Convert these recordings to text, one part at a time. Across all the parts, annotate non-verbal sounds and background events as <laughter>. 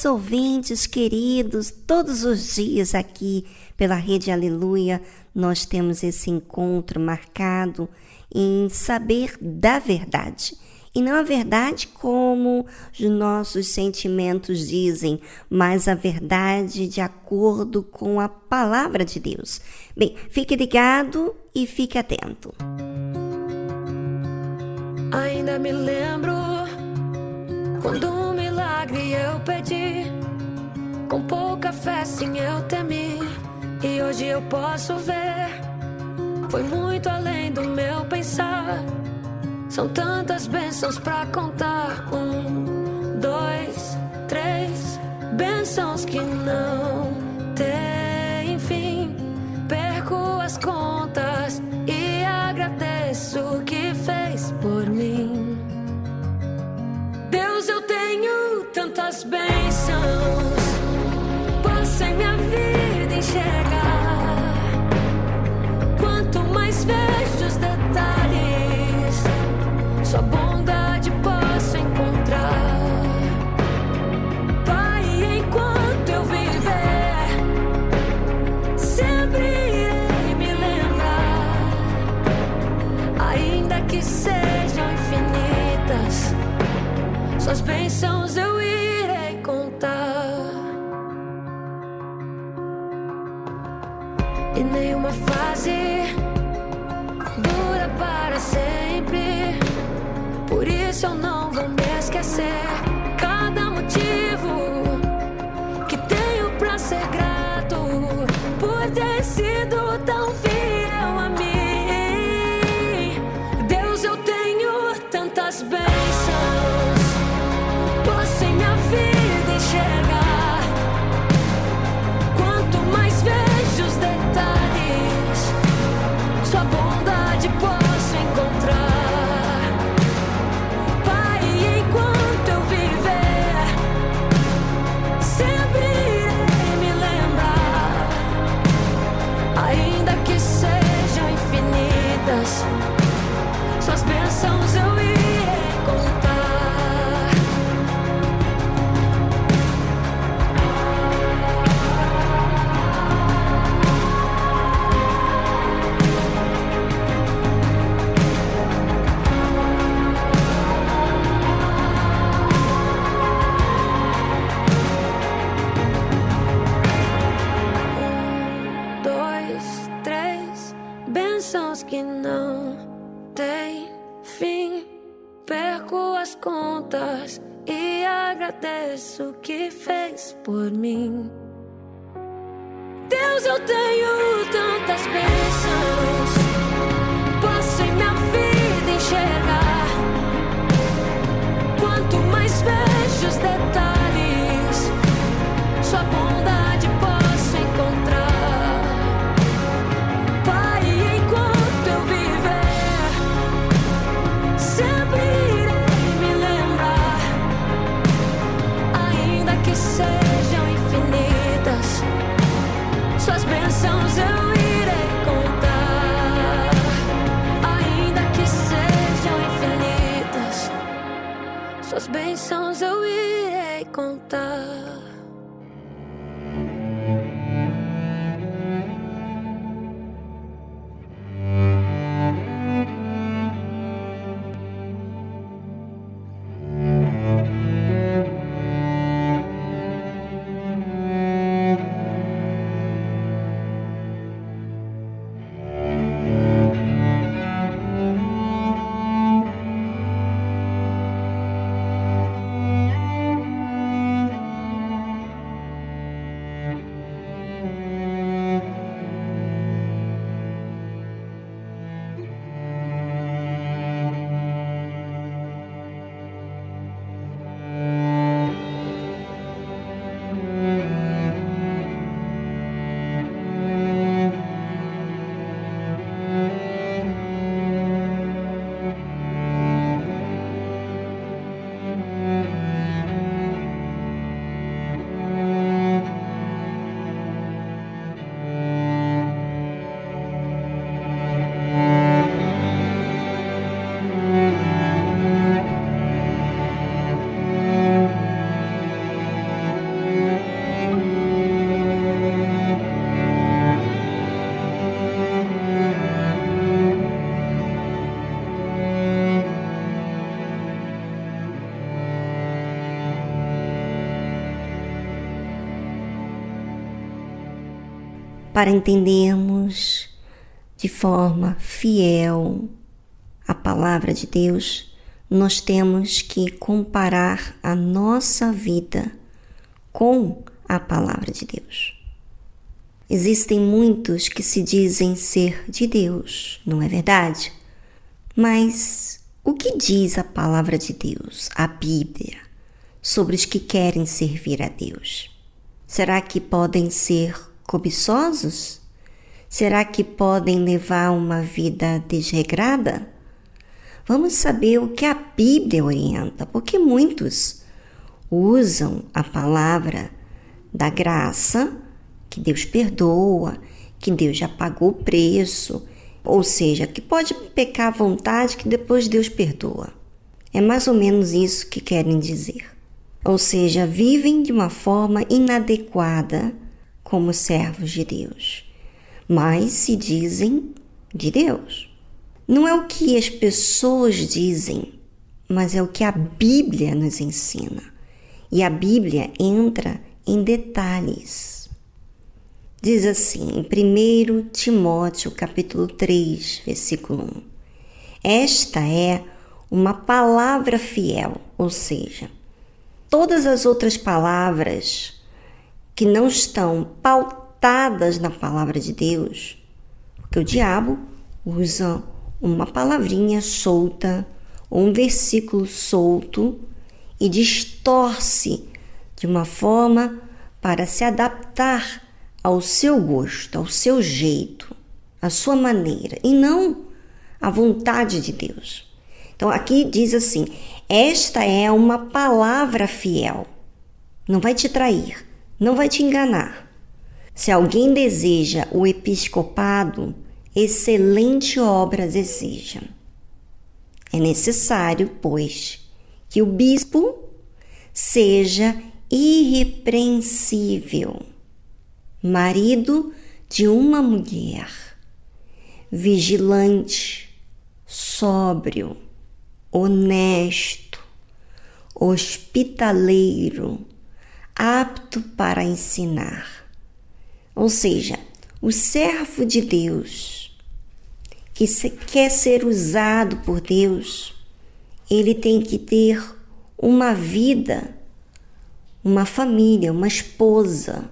Meus ouvintes queridos, todos os dias aqui pela Rede Aleluia, nós temos esse encontro marcado em saber da verdade. E não a verdade como os nossos sentimentos dizem, mas a verdade de acordo com a palavra de Deus. Bem, fique ligado e fique atento. Ainda me lembro quando milagre eu pedi. Com pouca fé, sim, eu temi. E hoje eu posso ver. Foi muito além do meu pensar. São tantas bênçãos pra contar. Um, dois, três. Bênçãos que não têm fim. Perco as contas sua bondade posso encontrar. Pai, enquanto eu viver, sempre irei me lembrar, ainda que sejam infinitas, suas bênçãos eu irei contar. E nenhuma fase dura para sempre. Por isso eu não vou me esquecer. Para entendermos de forma fiel a palavra de Deus, nós temos que comparar a nossa vida com a palavra de Deus. Existem muitos que se dizem ser de Deus, não é verdade? Mas o que diz a palavra de Deus, a Bíblia, sobre os que querem servir a Deus? Será que podem ser cobiçosos? Será que podem levar uma vida desregrada? Vamos saber o que a Bíblia orienta, porque muitos usam a palavra da graça, que Deus perdoa, que Deus já pagou o preço, ou seja, que pode pecar à vontade que depois Deus perdoa. É mais ou menos isso que querem dizer. Ou seja, vivem de uma forma inadequada como servos de Deus, mas se dizem de Deus. Não é o que as pessoas dizem, mas é o que a Bíblia nos ensina. E a Bíblia entra em detalhes. Diz assim, em 1 Timóteo, capítulo 3, versículo 1. Esta é uma palavra fiel, ou seja, todas as outras palavras que não estão pautadas na palavra de Deus, porque o diabo usa uma palavrinha solta um versículo solto e distorce de uma forma para se adaptar ao seu gosto, ao seu jeito, à sua maneira e não à vontade de Deus. Então aqui diz assim: esta é uma palavra fiel. Não vai te trair, não vai te enganar. Se alguém deseja o episcopado, excelente obra deseja. É necessário, pois, que o bispo seja irrepreensível, marido de uma mulher, vigilante, sóbrio, honesto, hospitaleiro, apto para ensinar. Ou seja, o servo de Deus que quer ser usado por Deus, ele tem que ter uma vida, uma família, uma esposa,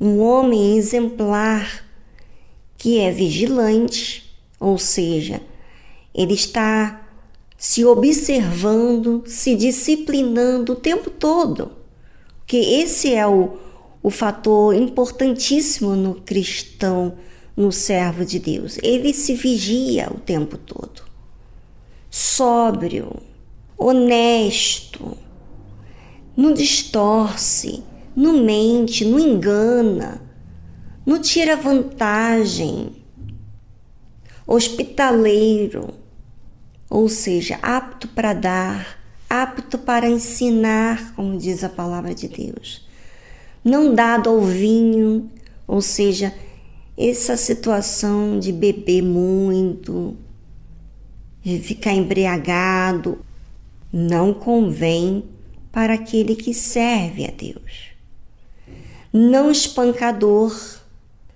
um homem exemplar que é vigilante, ou seja, ele está se observando, se disciplinando o tempo todo. Que esse é o, o fator importantíssimo no cristão, no servo de Deus. Ele se vigia o tempo todo. Sóbrio, honesto, não distorce, não mente, não engana, não tira vantagem, hospitaleiro, ou seja, apto para dar, apto para ensinar, como diz a palavra de Deus. Não dado ao vinho, ou seja, essa situação de beber muito, de ficar embriagado, não convém para aquele que serve a Deus. Não espancador,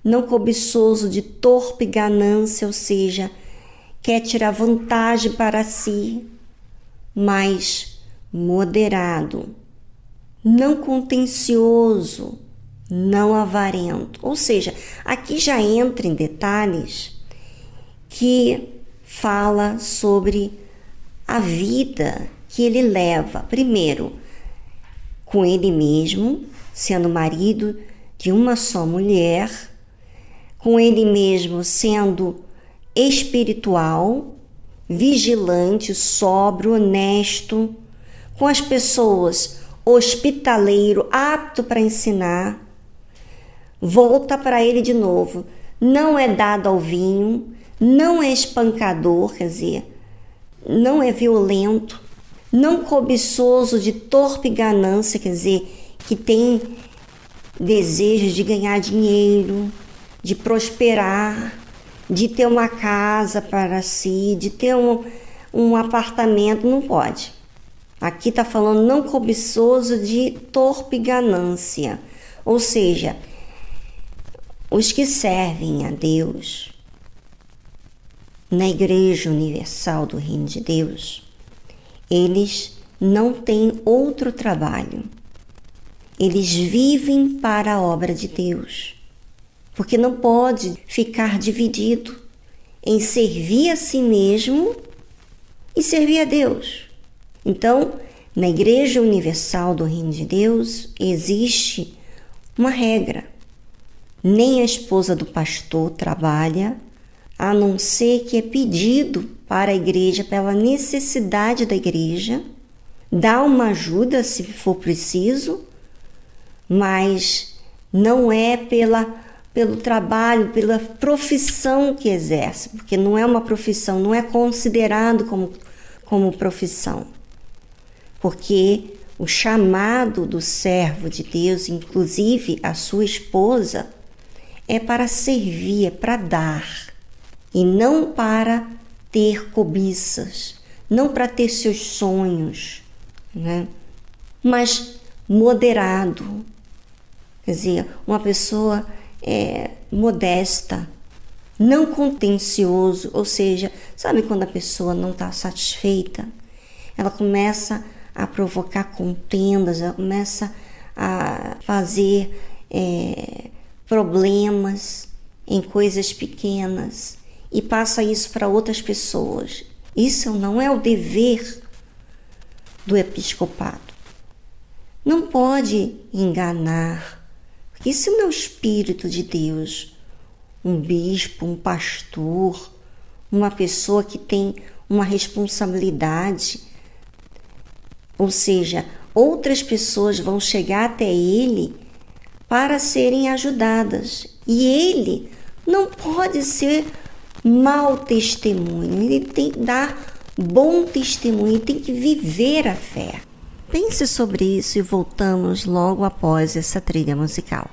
não cobiçoso de torpe ganância, ou seja, quer tirar vantagem para si, mas moderado, não contencioso, não avarento. Ou seja, aqui já entra em detalhes que fala sobre a vida que ele leva, primeiro, com ele mesmo, sendo marido de uma só mulher, com ele mesmo sendo espiritual, vigilante, sóbrio, honesto, com as pessoas, hospitaleiro, apto para ensinar. Volta para ele de novo. Não é dado ao vinho, não é espancador, quer dizer, não é violento, não cobiçoso de torpe ganância, quer dizer, que tem desejos de ganhar dinheiro, de prosperar, de ter uma casa para si, de ter um, um apartamento, não pode. Aqui está falando não cobiçoso de torpe ganância, ou seja, os que servem a Deus na Igreja Universal do Reino de Deus, eles não têm outro trabalho. Eles vivem para a obra de Deus, porque não pode ficar dividido em servir a si mesmo e servir a Deus. Então, na Igreja Universal do Reino de Deus existe uma regra: nem a esposa do pastor trabalha a não ser que é pedido para a igreja pela necessidade da igreja, dá uma ajuda se for preciso, mas não é pela pelo trabalho, pela profissão que exerce, porque não é uma profissão, não é considerado como, como profissão. Porque o chamado do servo de Deus, inclusive a sua esposa, é para servir, é para dar e não para ter cobiças, não para ter seus sonhos, né? mas moderado. Quer dizer, uma pessoa é, modesta, não contencioso, ou seja, sabe quando a pessoa não está satisfeita? Ela começa a provocar contendas, ela começa a fazer é, problemas em coisas pequenas e passa isso para outras pessoas. Isso não é o dever do episcopado. Não pode enganar, isso não é o Espírito de Deus. Um bispo, um pastor, uma pessoa que tem uma responsabilidade, ou seja, outras pessoas vão chegar até ele para serem ajudadas e ele não pode ser mau testemunho, ele tem que dar bom testemunho, tem que viver a fé. Pense sobre isso e voltamos logo após essa trilha musical.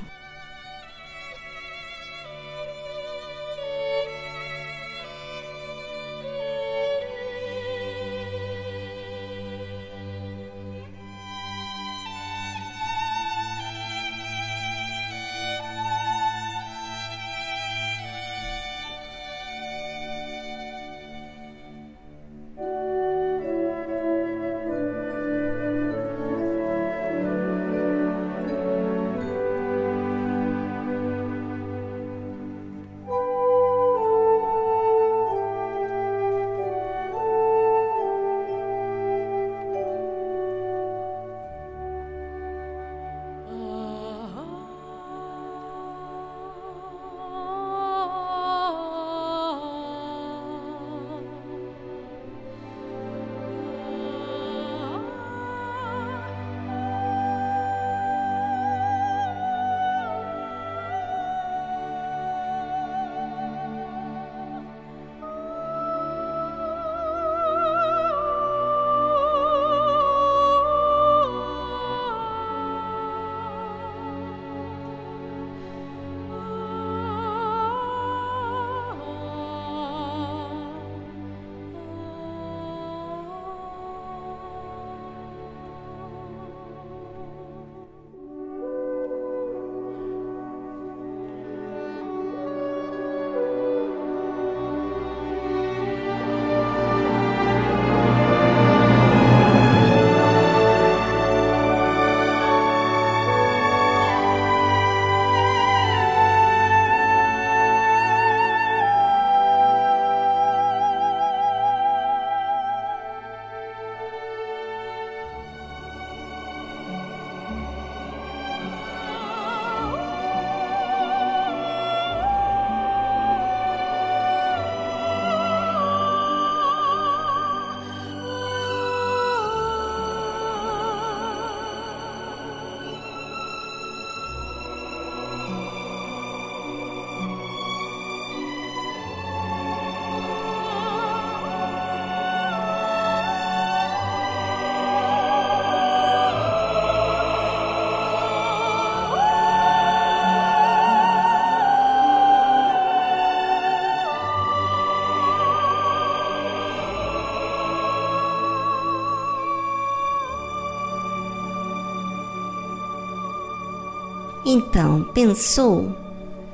Então, pensou?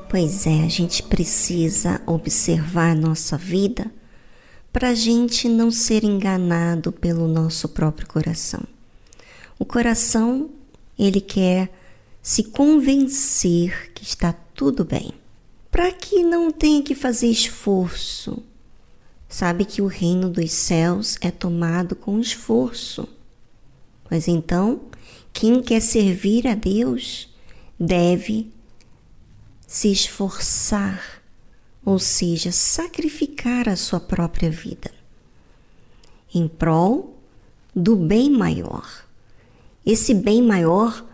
Pois é, a gente precisa observar nossa vida para a gente não ser enganado pelo nosso próprio coração. O coração, ele quer se convencer que está tudo bem, para que não tenha que fazer esforço. Sabe que o reino dos céus é tomado com esforço. Mas então, quem quer servir a Deus deve se esforçar, ou seja, sacrificar a sua própria vida em prol do bem maior. Esse bem maior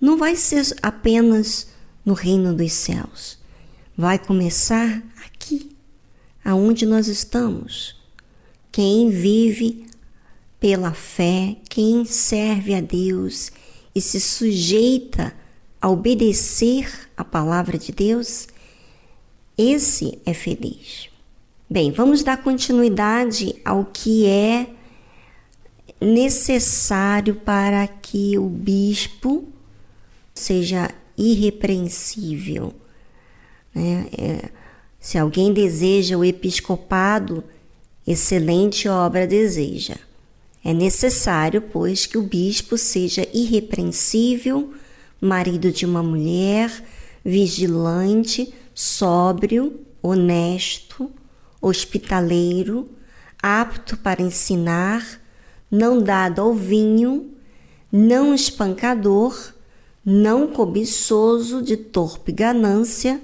não vai ser apenas no reino dos céus, vai começar aqui, aonde nós estamos. Quem vive pela fé, quem serve a Deus e se sujeita a obedecer a palavra de Deus, esse é feliz. Bem, vamos dar continuidade ao que é necessário para que o bispo seja irrepreensível. Né? É, se alguém deseja o episcopado, excelente obra deseja. É necessário, pois, que o bispo seja irrepreensível, marido de uma mulher, vigilante, sóbrio, honesto, hospitaleiro, apto para ensinar, não dado ao vinho, não espancador, não cobiçoso de torpe ganância,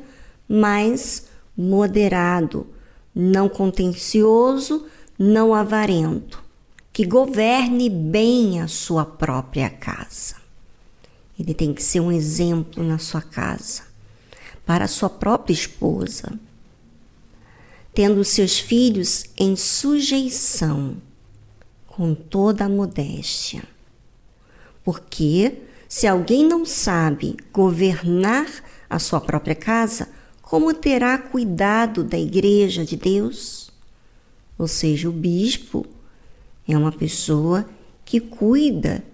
mas moderado, não contencioso, não avarento, que governe bem a sua própria casa. Ele tem que ser um exemplo na sua casa, para a sua própria esposa, tendo seus filhos em sujeição, com toda a modéstia. Porque se alguém não sabe governar a sua própria casa, como terá cuidado da igreja de Deus? Ou seja, o bispo é uma pessoa que cuida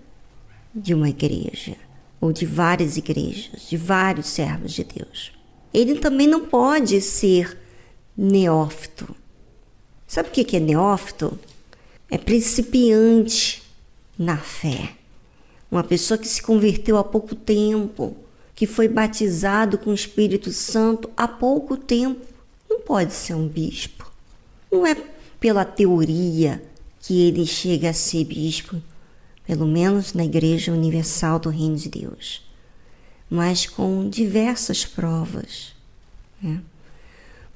de uma igreja, ou de várias igrejas, de vários servos de Deus. Ele também não pode ser neófito. Sabe o que é neófito? É principiante na fé. Uma pessoa que se converteu há pouco tempo, que foi batizado com o Espírito Santo há pouco tempo, não pode ser um bispo. Não é pela teoria que ele chega a ser bispo, pelo menos na Igreja Universal do Reino de Deus, mas com diversas provas, né?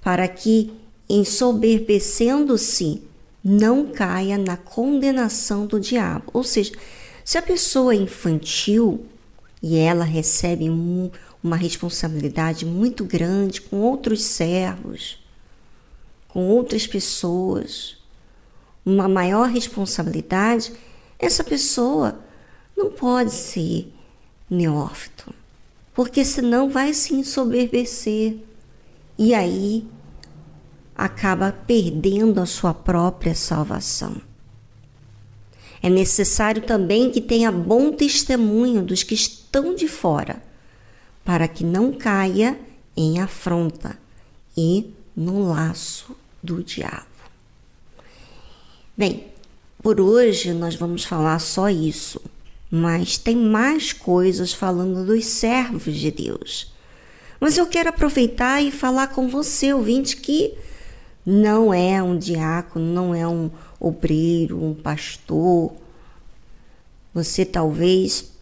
para que, ensoberbecendo-se, não caia na condenação do diabo. Ou seja, se a pessoa é infantil, e ela recebe um, uma responsabilidade muito grande com outros servos, com outras pessoas, uma maior responsabilidade, essa pessoa não pode ser neófito, porque senão vai se ensoberbecer e aí acaba perdendo a sua própria salvação. É necessário também que tenha bom testemunho dos que estão de fora, para que não caia em afronta e no laço do diabo. Bem, por hoje nós vamos falar só isso, mas tem mais coisas falando dos servos de Deus. Mas eu quero aproveitar e falar com você, ouvinte, que não é um diácono, não é um obreiro, um pastor. Você talvez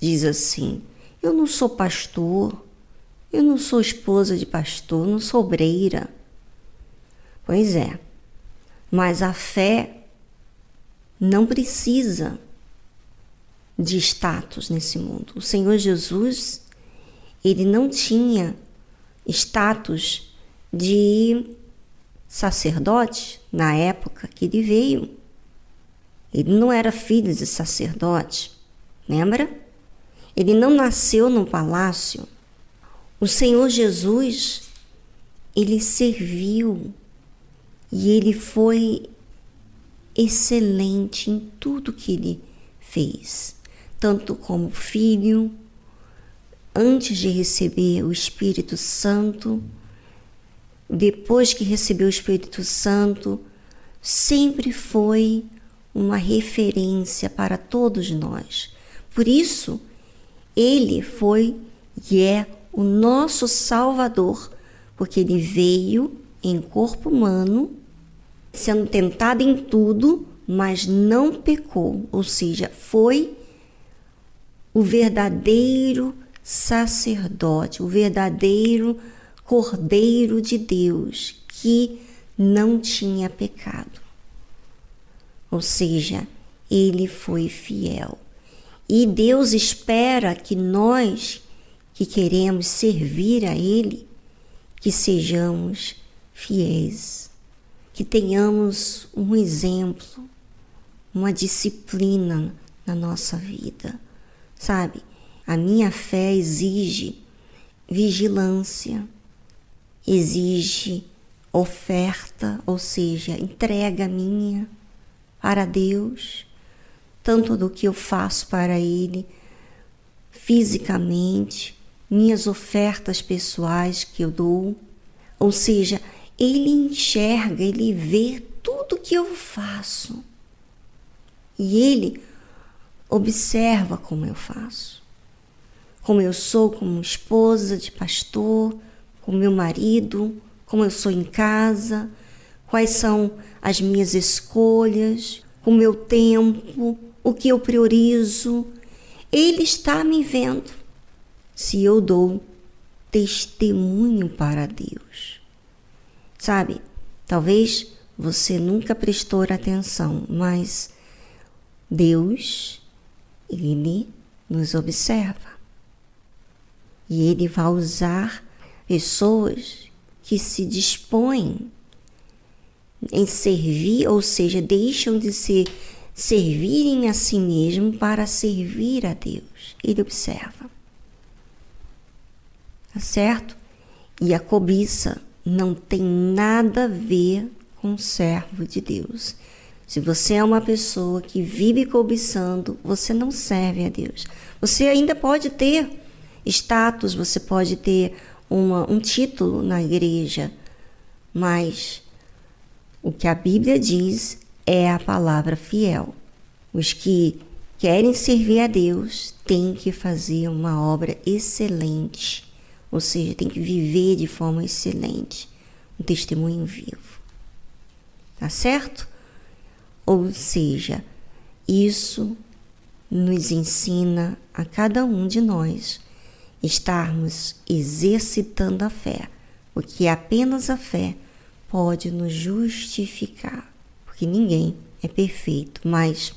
diz assim: Eu não sou pastor, eu não sou esposa de pastor, não sou obreira. Pois é, mas a fé não precisa de status nesse mundo. O Senhor Jesus, ele não tinha status de sacerdote na época que ele veio. Ele não era filho de sacerdote, lembra? Ele não nasceu num palácio. O Senhor Jesus, ele serviu e ele foi excelente em tudo que ele fez, tanto como filho, antes de receber o Espírito Santo, depois que recebeu o Espírito Santo, sempre foi uma referência para todos nós. Por isso, ele foi e é o nosso Salvador, porque ele veio em corpo humano, sendo tentado em tudo, mas não pecou, ou seja, foi o verdadeiro sacerdote, o verdadeiro Cordeiro de Deus que não tinha pecado. Ou seja, ele foi fiel. E Deus espera que nós que queremos servir a Ele, que sejamos fiéis, que tenhamos um exemplo, uma disciplina na nossa vida. Sabe, a minha fé exige vigilância, exige oferta, ou seja, entrega minha, para Deus, tanto do que eu faço para Ele fisicamente, minhas ofertas pessoais que eu dou. Ou seja, Ele enxerga, Ele vê tudo que eu faço. E Ele observa como eu faço. Como eu sou como esposa de pastor, como meu marido, como eu sou em casa, quais são as minhas escolhas, o meu tempo, o que eu priorizo. Ele está me vendo. Se eu dou testemunho para Deus. Sabe, talvez você nunca prestou atenção, mas Deus, Ele nos observa. E Ele vai usar pessoas que se dispõem em servir, ou seja, deixam de se servirem a si mesmo para servir a Deus. Ele observa. Tá certo? E a cobiça não tem nada a ver com servo de Deus. Se você é uma pessoa que vive cobiçando, você não serve a Deus. Você ainda pode ter status, você pode ter uma, um título na igreja, mas o que a Bíblia diz é a palavra fiel. Os que querem servir a Deus têm que fazer uma obra excelente, ou seja, tem que viver de forma excelente, um testemunho vivo. Tá certo? Ou seja, isso nos ensina a cada um de nós estarmos exercitando a fé, porque apenas a fé pode nos justificar, porque ninguém é perfeito, mas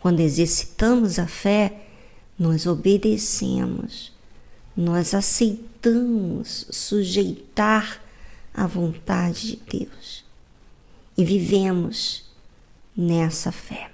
quando exercitamos a fé, nós obedecemos, nós aceitamos sujeitar a vontade de Deus e vivemos nessa fé.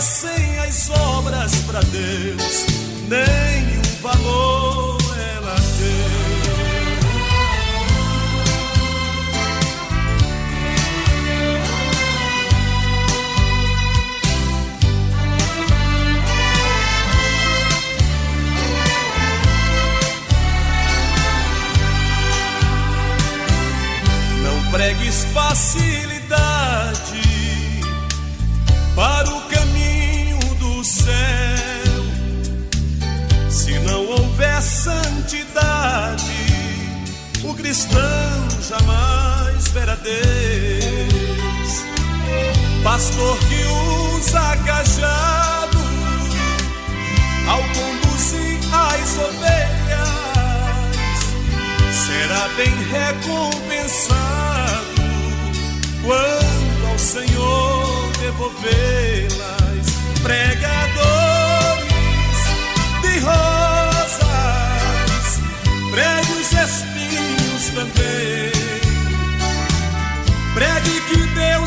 Sem as obras para Deus nenhum valor ela tem. Não pregues facilidade Pastor que usa cajado ao conduzir as ovelhas será bem recompensado quando ao Senhor devolvê-las. Pregadores de rosas,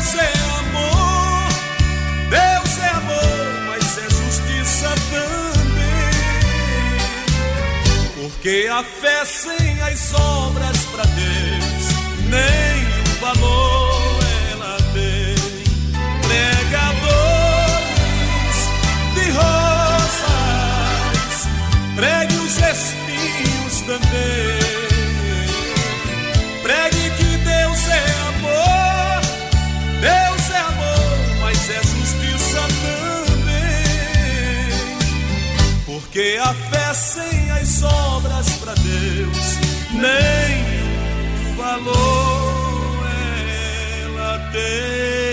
Deus é amor, Deus é amor, mas é justiça também. Porque a fé sem as obras para Deus nenhum valor ela tem. Pregadores de rosas, pregue os espinhos também. Porque a fé sem as obras para Deus nenhum valor ela tem.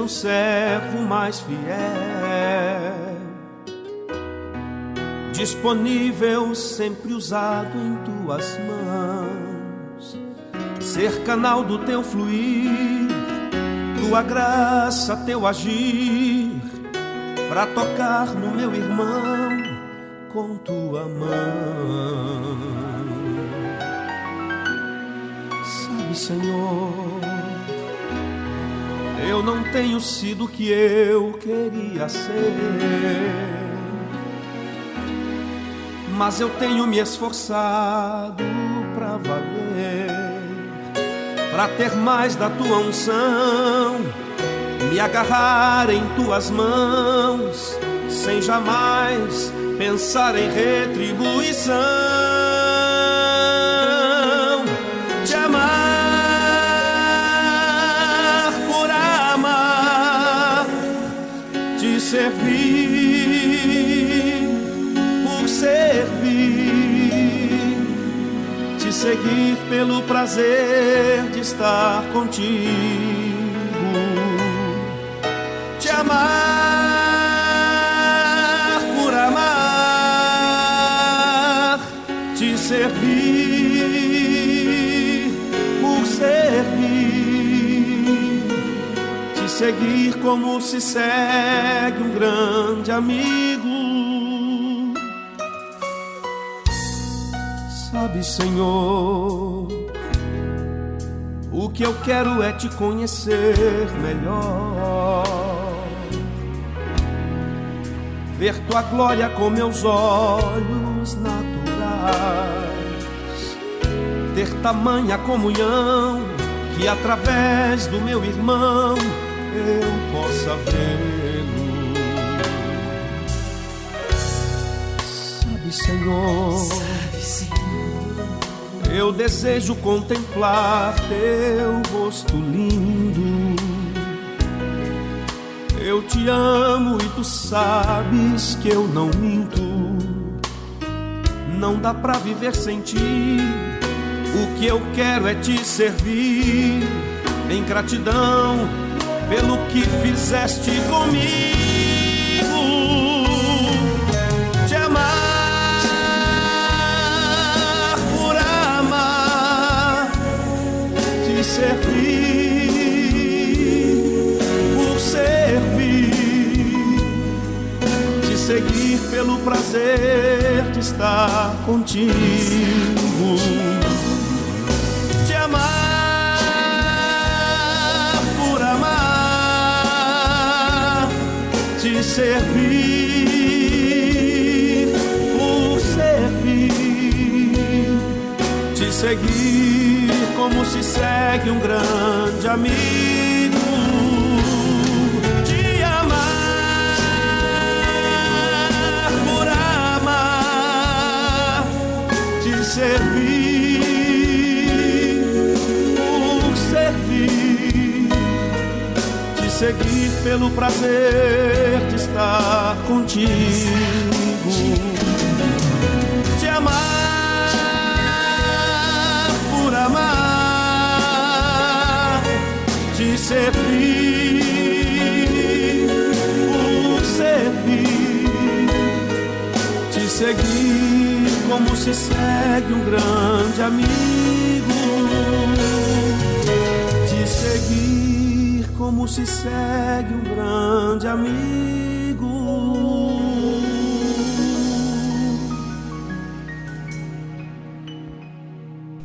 Um servo mais fiel disponível, sempre usado em tuas mãos. Ser canal do teu fluir, tua graça, teu agir, para tocar no meu irmão com tua mão. Sabe, Senhor, eu não tenho sido o que eu queria ser mas eu tenho me esforçado para valer, para ter mais da tua unção, me agarrar em tuas mãos, sem jamais pensar em retribuição. Seguir pelo prazer de estar contigo, te amar por amar, te servir por servir, te seguir como se segue um grande amigo. Sabe, Senhor. O que eu quero é te conhecer melhor. Ver tua glória com meus olhos naturais. Ter tamanha comunhão que através do meu irmão eu possa vê-lo. Sabe, Senhor eu desejo contemplar teu rosto lindo. Eu te amo e tu sabes que eu não minto. Não dá pra viver sem ti. O que eu quero é te servir em gratidão pelo que fizeste comigo. Servir, por servir, te seguir pelo prazer de estar contigo, te amar por amar, te servir, seguir como se segue um grande amigo. Te amar por amar, te servir por servir, te seguir pelo prazer de estar contigo. Te amar servir, por servir, te seguir como se segue um grande amigo, te seguir como se segue um grande amigo.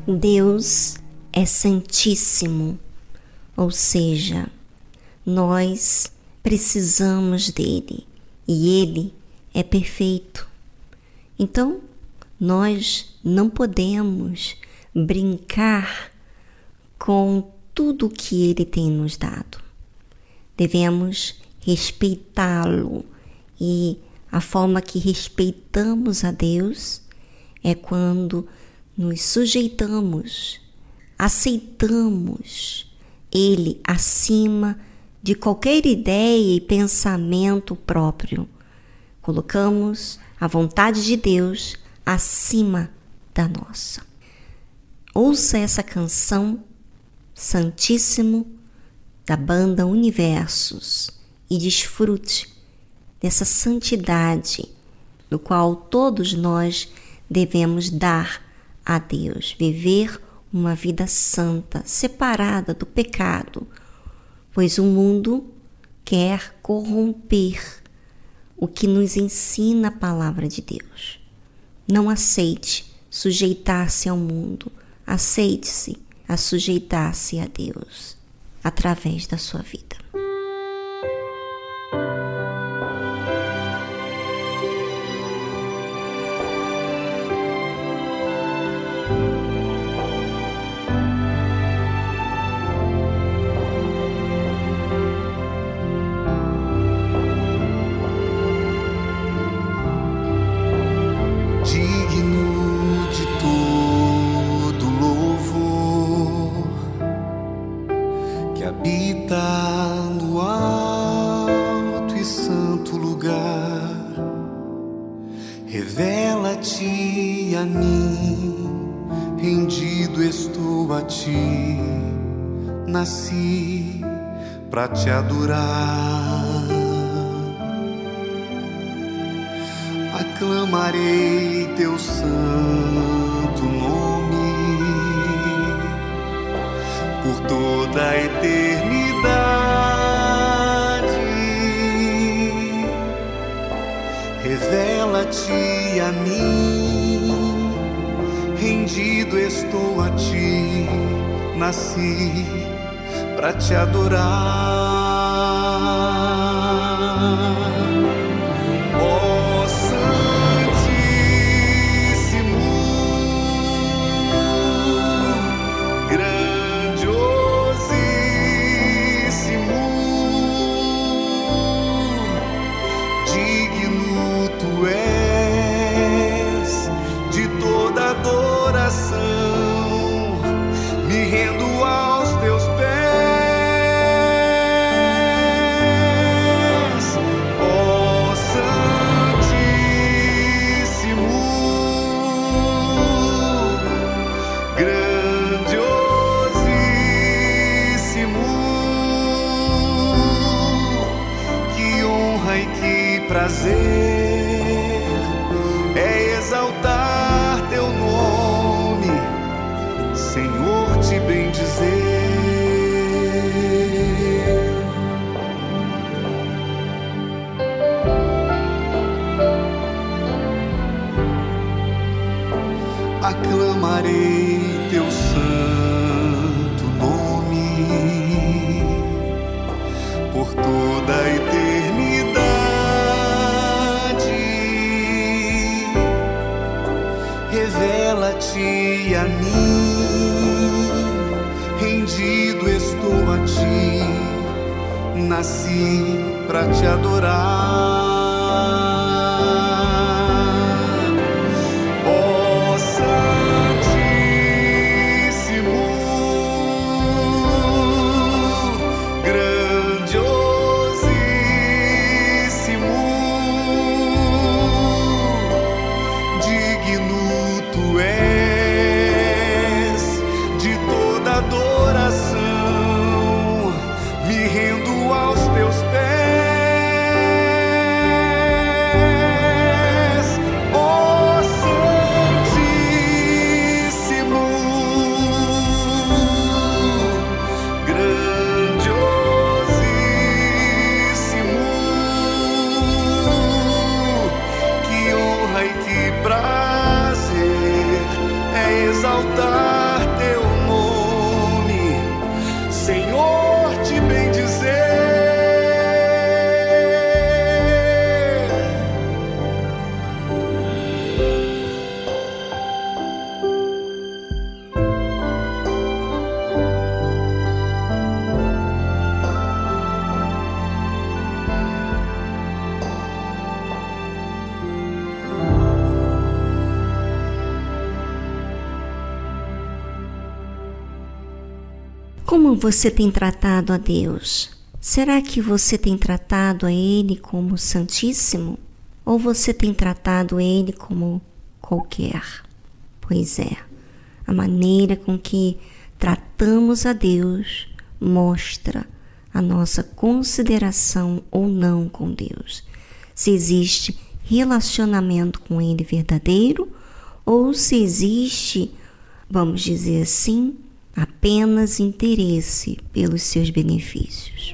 Deus é santíssimo ou seja, nós precisamos dele e ele é perfeito. Então, nós não podemos brincar com tudo que ele tem nos dado. Devemos respeitá-lo e a forma que respeitamos a Deus é quando nos sujeitamos, aceitamos ele acima de qualquer ideia e pensamento próprio. Colocamos a vontade de Deus acima da nossa. ouça essa canção Santíssimo da banda Universos e desfrute dessa santidade no qual todos nós devemos dar a Deus, viver uma vida santa, separada do pecado, pois o mundo quer corromper o que nos ensina a palavra de Deus. Não aceite sujeitar-se ao mundo, aceite-se a sujeitar-se a Deus através da sua vida. Você tem tratado a Deus? Será que você tem tratado a Ele como Santíssimo? Ou você tem tratado Ele como qualquer? Pois é, A maneira com que tratamos a Deus mostra a nossa consideração ou não com Deus. Se existe relacionamento com Ele verdadeiro ou se existe, vamos dizer assim, apenas interesse pelos seus benefícios.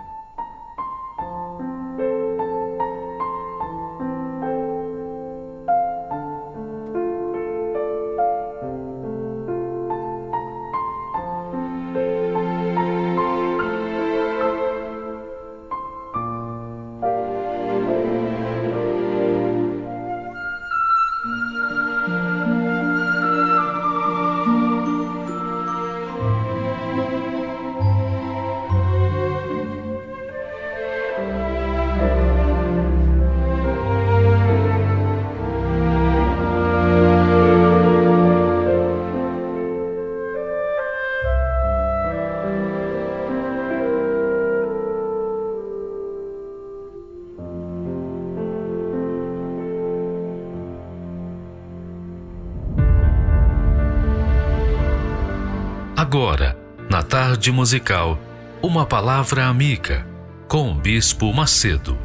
Tarde musical, uma palavra amiga com o Bispo Macedo.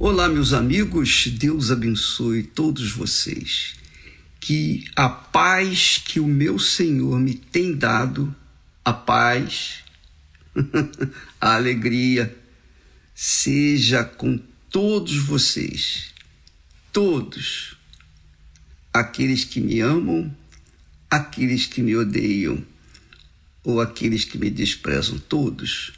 Olá, meus amigos, Deus abençoe todos vocês. Que a paz que o meu Senhor me tem dado, a paz, <laughs> a alegria, seja com todos vocês, todos, aqueles que me amam, aqueles que me odeiam ou aqueles que me desprezam, todos,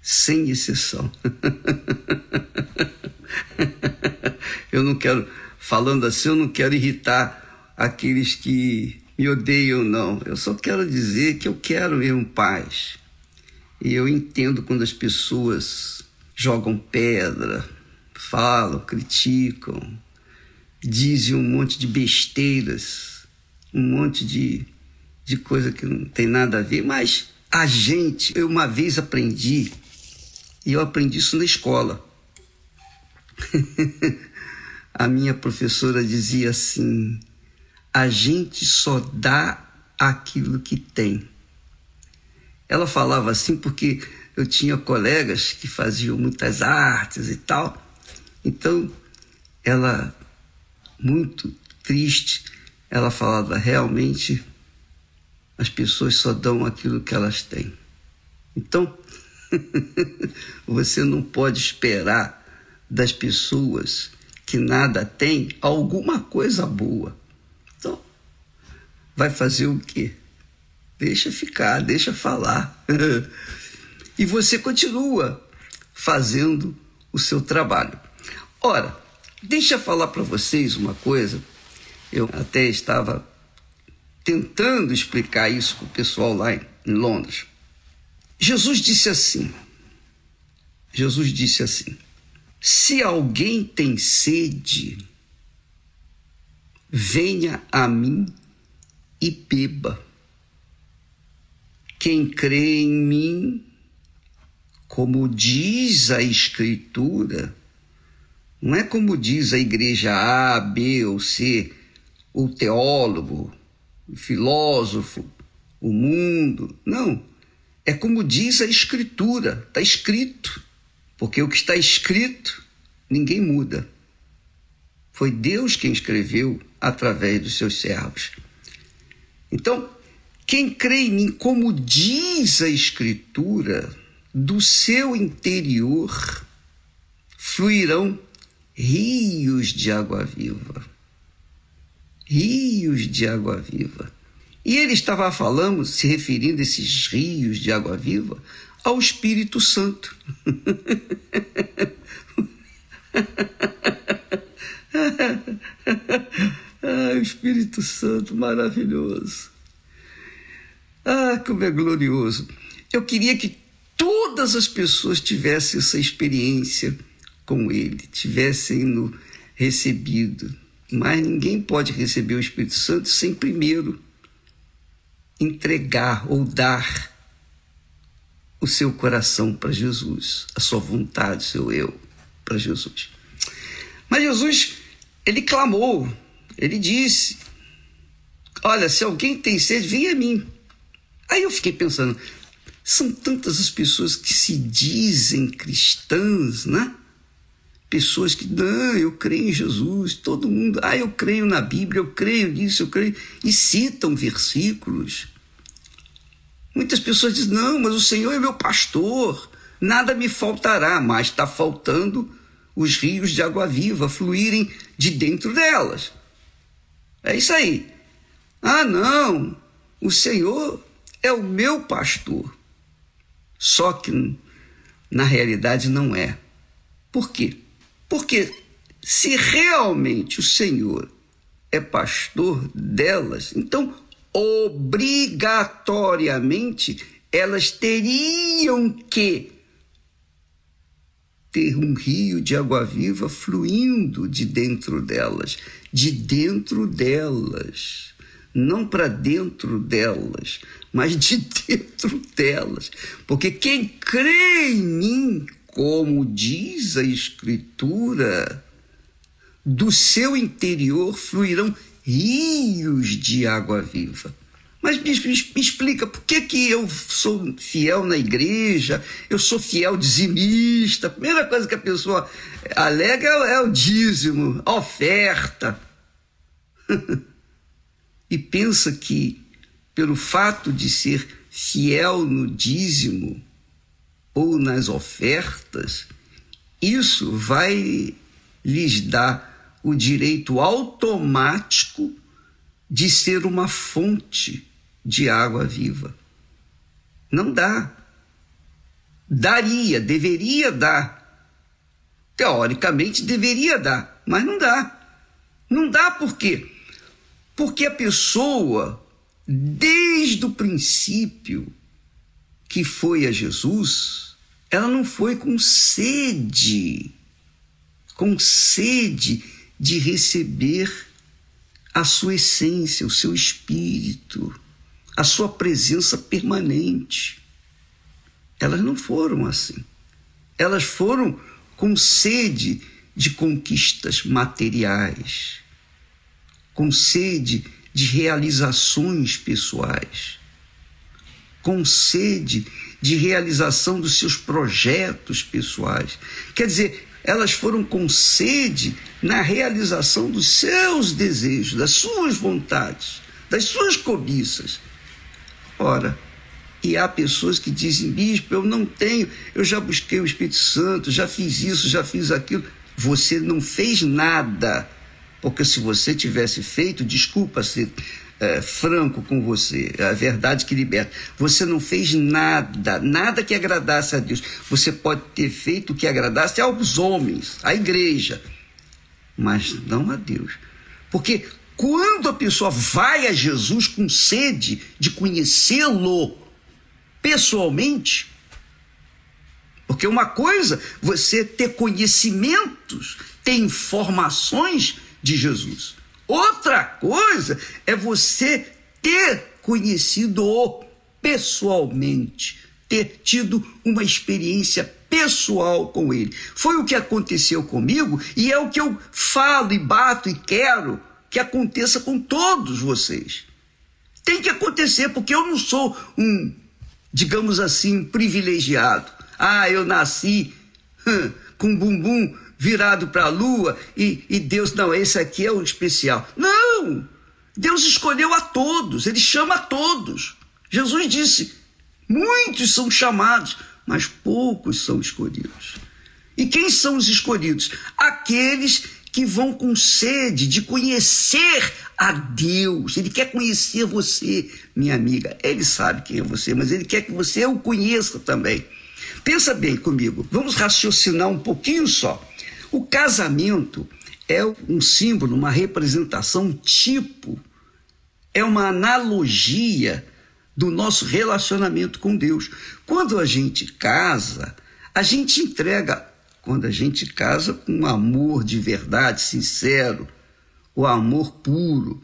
sem exceção. <laughs> eu não quero, falando assim, eu não quero irritar aqueles que me odeiam, não. Eu só quero dizer que eu quero mesmo paz. E eu entendo quando as pessoas jogam pedra, falam, criticam, dizem um monte de besteiras, um monte de, de coisa que não tem nada a ver, mas a gente, eu uma vez aprendi, e eu aprendi isso na escola. <laughs> a minha professora dizia assim: a gente só dá aquilo que tem. Ela falava assim porque eu tinha colegas que faziam muitas artes e tal. Então, ela, muito triste, ela falava: realmente as pessoas só dão aquilo que elas têm. Então, <laughs> você não pode esperar das pessoas que nada têm alguma coisa boa. Então, vai fazer o quê? Deixa ficar, deixa falar. <laughs> e você continua fazendo o seu trabalho. Ora, deixa eu falar para vocês uma coisa. Eu até estava tentando explicar isso para o pessoal lá em Londres. Jesus disse assim: Jesus disse assim: se alguém tem sede, venha a mim e beba. Quem crê em mim, como diz a Escritura, não é como diz a igreja A, B ou C, o teólogo, o filósofo, o mundo. Não. É como diz a Escritura, está escrito. Porque o que está escrito, ninguém muda. Foi Deus quem escreveu através dos seus servos. Então, quem crê em mim, como diz a Escritura, do seu interior fluirão rios de água viva. Rios de água viva. E ele estava falando, se referindo a esses rios de água viva, ao Espírito Santo. <laughs> ah, o Espírito Santo, maravilhoso. Ah, como é glorioso. Eu queria que todas as pessoas tivessem essa experiência com Ele, tivessem no recebido. Mas ninguém pode receber o Espírito Santo sem primeiro entregar ou dar o seu coração para Jesus, a sua vontade, o seu eu para Jesus. Mas Jesus, ele clamou, ele disse: Olha, se alguém tem sede, venha a mim. Aí eu fiquei pensando, são tantas as pessoas que se dizem cristãs, né? Pessoas que, não, eu creio em Jesus, todo mundo, ah, eu creio na Bíblia, eu creio nisso, eu creio, e citam versículos. Muitas pessoas dizem: não, mas o Senhor é meu pastor, nada me faltará, mas está faltando os rios de água viva fluírem de dentro delas. É isso aí. Ah, não, o Senhor é o meu pastor. Só que na realidade não é. Por quê? Porque se realmente o Senhor é pastor delas, então obrigatoriamente elas teriam que ter um rio de água viva fluindo de dentro delas, de dentro delas, não para dentro delas, mas de <laughs> dentro delas. Porque quem crê em mim, como diz a Escritura, do seu interior fluirão rios de água viva. Mas me, explica, por que, que eu sou fiel na igreja, eu sou fiel dizimista? A primeira coisa que a pessoa alega é o dízimo, a oferta. <laughs> e pensa que, pelo fato de ser fiel no dízimo ou nas ofertas, isso vai lhes dar o direito automático de ser uma fonte de água viva. Não dá. Daria, deveria dar. Teoricamente deveria dar, mas não dá. Não dá por quê? Porque a pessoa, desde o princípio que foi a Jesus, ela não foi com sede, com sede de receber a sua essência, o seu espírito, a sua presença permanente. Elas não foram assim. Elas foram com sede de conquistas materiais, com sede de realizações pessoais, com sede de realização dos seus projetos pessoais. Quer dizer, elas foram com sede na realização dos seus desejos, das suas vontades, das suas cobiças. Ora, e há pessoas que dizem, bispo, eu não tenho, eu já busquei o Espírito Santo, já fiz isso, já fiz aquilo. Você não fez nada. Porque se você tivesse feito, desculpa ser é, franco com você, é a verdade que liberta. Você não fez nada, nada que agradasse a Deus. Você pode ter feito o que agradasse aos homens, à igreja, mas não a Deus. Porque quando a pessoa vai a Jesus com sede de conhecê-lo, pessoalmente. Porque uma coisa, você ter conhecimentos, ter informações de Jesus. Outra coisa é você ter conhecido-o pessoalmente, ter tido uma experiência pessoal com ele. Foi o que aconteceu comigo e é o que eu falo e bato e quero que aconteça com todos vocês. Tem que acontecer, porque eu não sou um digamos assim, privilegiado. Ah, eu nasci hum, com bumbum virado para a lua e, e Deus, não, esse aqui é o especial. Não! Deus escolheu a todos, ele chama a todos. Jesus disse: muitos são chamados, mas poucos são escolhidos. E quem são os escolhidos? Aqueles que vão com sede de conhecer a Deus. Ele quer conhecer você, minha amiga. Ele sabe quem é você, mas ele quer que você o conheça também. Pensa bem comigo, vamos raciocinar um pouquinho só. O casamento é um símbolo, uma representação, um tipo, é uma analogia do nosso relacionamento com Deus. Quando a gente casa, a gente entrega quando a gente casa com amor de verdade, sincero, o amor puro,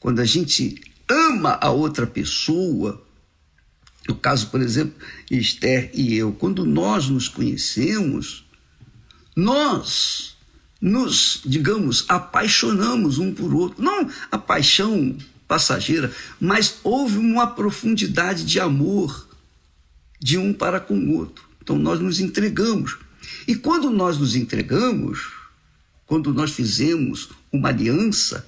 quando a gente ama a outra pessoa, no caso, por exemplo, Esther e eu, quando nós nos conhecemos, nós nos, digamos, apaixonamos um por outro. Não a paixão passageira, mas houve uma profundidade de amor de um para com o outro. Então nós nos entregamos. E quando nós nos entregamos, quando nós fizemos uma aliança,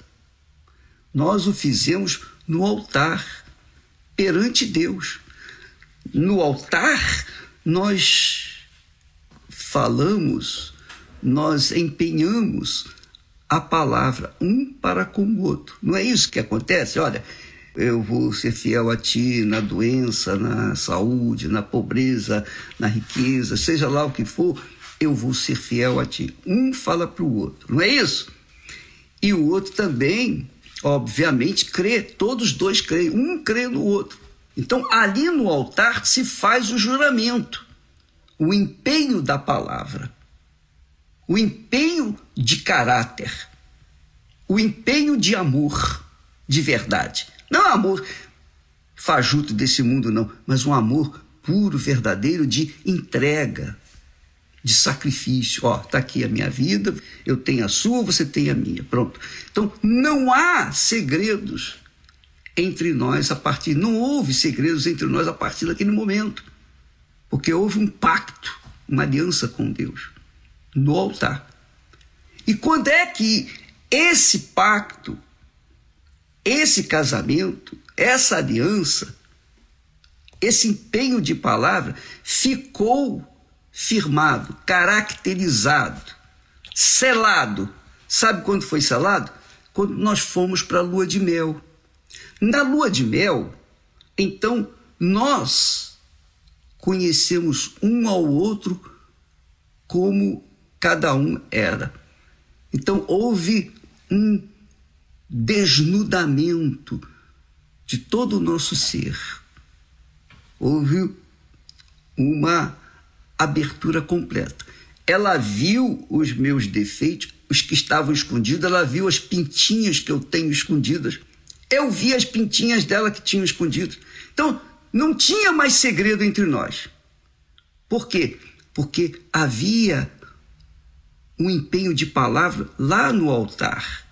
nós o fizemos no altar, perante Deus. No altar, nós falamos, nós empenhamos a palavra um para com o outro. Não é isso que acontece? Olha, eu vou ser fiel a ti na doença, na saúde, na pobreza, na riqueza, seja lá o que for, eu vou ser fiel a ti. Um fala para o outro, não é isso? E o outro também, obviamente, crê, todos dois creem, um crê no outro. Então, ali no altar se faz o juramento, o empenho da palavra, o empenho de caráter, o empenho de amor, de verdade. Não amor fajuto desse mundo, não, mas um amor puro, verdadeiro, de entrega, de sacrifício. Ó, tá aqui a minha vida, eu tenho a sua, você tem a minha. Pronto. Então, não há segredos entre nós a partir, não houve segredos entre nós a partir daquele momento. Porque houve um pacto, uma aliança com Deus no altar. E quando é que esse pacto, esse casamento, essa aliança, esse empenho de palavra ficou firmado, caracterizado, selado. Sabe quando foi selado? Quando nós fomos para a lua de mel. Na lua de mel, então nós conhecemos um ao outro como cada um era. Então houve um desnudamento de todo o nosso ser. Houve uma abertura completa. Ela viu os meus defeitos, os que estavam escondidos, ela viu as pintinhas que eu tenho escondidas. Eu vi as pintinhas dela que tinham escondido. Então, não tinha mais segredo entre nós. Por quê? Porque havia um empenho de palavra lá no altar.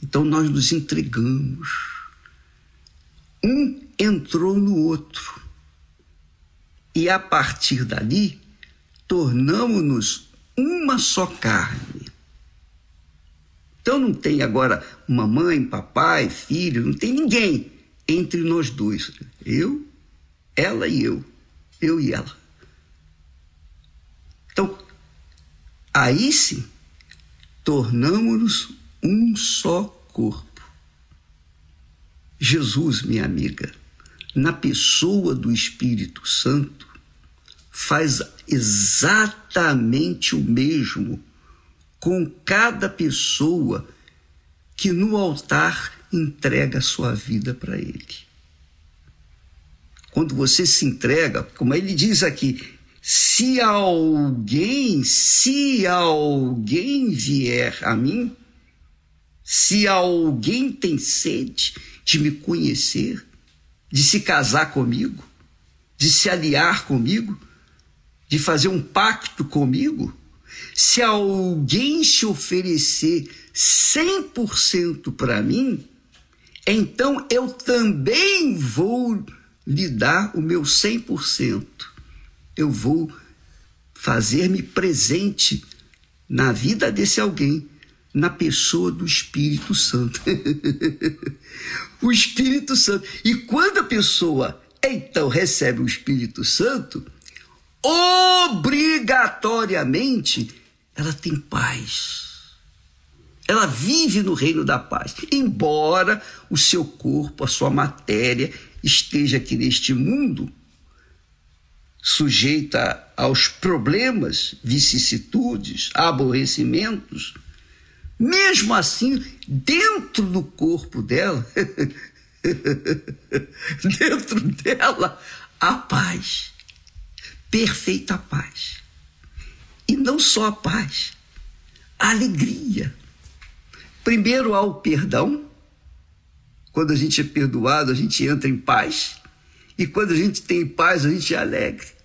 Então nós nos entregamos. Um entrou no outro. E a partir dali, tornamos-nos uma só carne. Então não tem agora mamãe, papai, filho, não tem ninguém entre nós dois. Eu, ela e eu. Eu e ela. Então, aí sim, tornamos-nos um só corpo. Jesus, minha amiga, na pessoa do Espírito Santo, faz exatamente o mesmo com cada pessoa que no altar entrega a sua vida para Ele. Quando você se entrega, como ele diz aqui, se alguém, se alguém vier a mim, se alguém tem sede de me conhecer, de se casar comigo, de se aliar comigo, de fazer um pacto comigo, se alguém se oferecer 100% para mim, então eu também vou lhe dar o meu 100%. Eu vou fazer-me presente na vida desse alguém, na pessoa do Espírito Santo. <laughs> o Espírito Santo. E quando a pessoa então recebe o Espírito Santo, obrigatoriamente ela tem paz. Ela vive no reino da paz, embora o seu corpo, a sua matéria esteja aqui neste mundo sujeita aos problemas, vicissitudes, aborrecimentos, mesmo assim, dentro do corpo dela, <laughs> dentro dela, a paz, perfeita paz. E não só a paz, a alegria. Primeiro há o perdão, quando a gente é perdoado, a gente entra em paz. E quando a gente tem paz, a gente é alegre.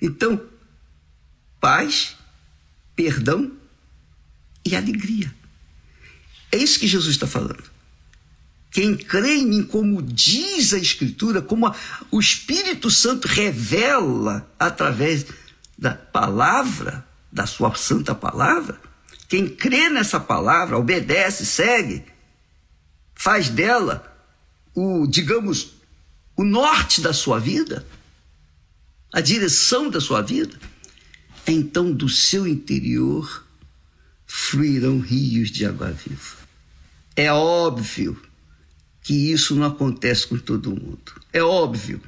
Então, paz, perdão e alegria. É isso que Jesus está falando. Quem crê em mim, como diz a Escritura, como a, o Espírito Santo revela através da palavra, da sua santa palavra, quem crê nessa palavra, obedece, segue, faz dela o, digamos, o norte da sua vida, a direção da sua vida, então do seu interior fluirão rios de água viva. É óbvio que isso não acontece com todo mundo. É óbvio.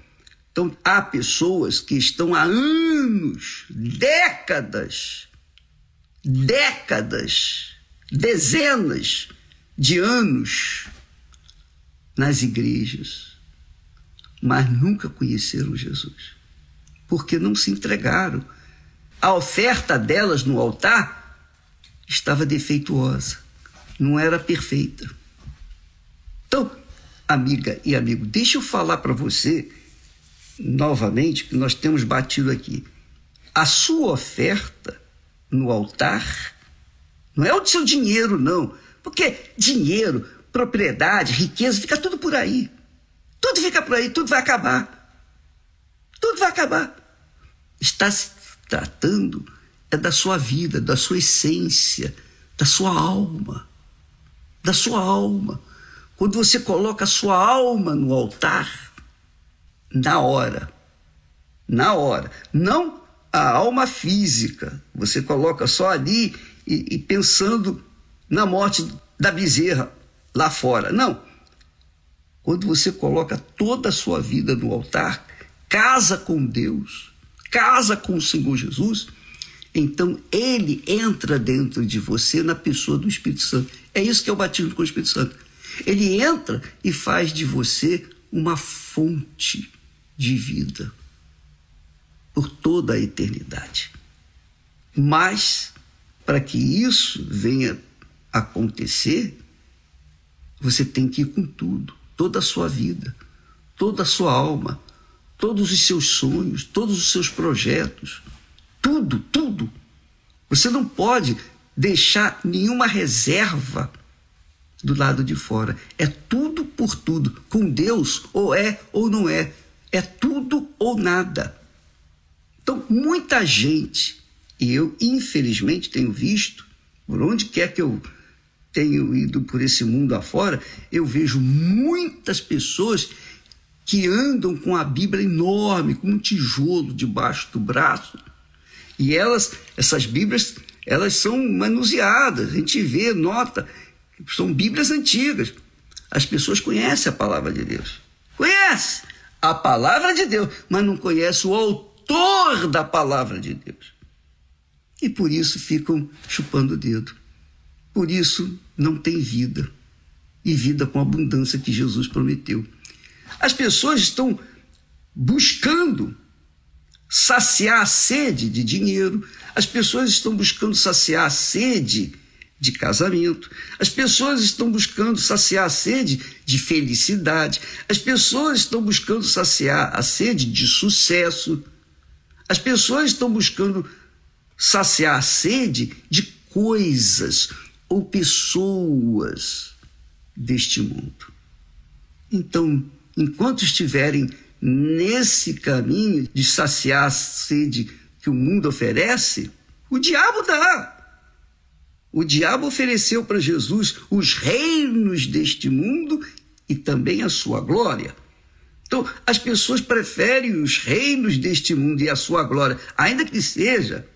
Então, há pessoas que estão há anos, décadas, décadas, dezenas de anos nas igrejas, mas nunca conheceram Jesus porque não se entregaram. A oferta delas no altar estava defeituosa, não era perfeita. Então, amiga e amigo, deixa eu falar para você novamente que nós temos batido aqui. a sua oferta no altar não é o seu dinheiro, não. Porque dinheiro, propriedade, riqueza, fica tudo por aí. Tudo fica por aí, tudo vai acabar. Tudo vai acabar. Está se tratando é da sua vida, da sua essência, da sua alma. Da sua alma. Quando você coloca a sua alma no altar, na hora, na hora, não a alma física, você coloca só ali e, e pensando na morte da bezerra lá fora. Não. Quando você coloca toda a sua vida no altar, casa com Deus, casa com o Senhor Jesus, então ele entra dentro de você na pessoa do Espírito Santo. É isso que é o batismo com o Espírito Santo. Ele entra e faz de você uma fonte de vida por toda a eternidade. Mas, para que isso venha acontecer, você tem que ir com tudo, toda a sua vida, toda a sua alma, todos os seus sonhos, todos os seus projetos, tudo, tudo. Você não pode deixar nenhuma reserva do lado de fora. É tudo por tudo. Com Deus, ou é ou não é. É tudo ou nada. Então, muita gente, e eu infelizmente tenho visto, por onde quer que eu tenho ido por esse mundo afora, eu vejo muitas pessoas que andam com a Bíblia enorme, com um tijolo debaixo do braço. E elas, essas Bíblias, elas são manuseadas, a gente vê, nota, são Bíblias antigas. As pessoas conhecem a palavra de Deus. Conhece a palavra de Deus, mas não conhece o autor da palavra de Deus. E por isso ficam chupando o dedo. Por isso não tem vida. E vida com abundância que Jesus prometeu. As pessoas estão buscando saciar a sede de dinheiro, as pessoas estão buscando saciar a sede de casamento, as pessoas estão buscando saciar a sede de felicidade, as pessoas estão buscando saciar a sede de sucesso, as pessoas estão buscando saciar a sede de coisas ou pessoas deste mundo. Então, enquanto estiverem nesse caminho de saciar a sede que o mundo oferece, o diabo dá. O diabo ofereceu para Jesus os reinos deste mundo e também a sua glória. Então, as pessoas preferem os reinos deste mundo e a sua glória, ainda que seja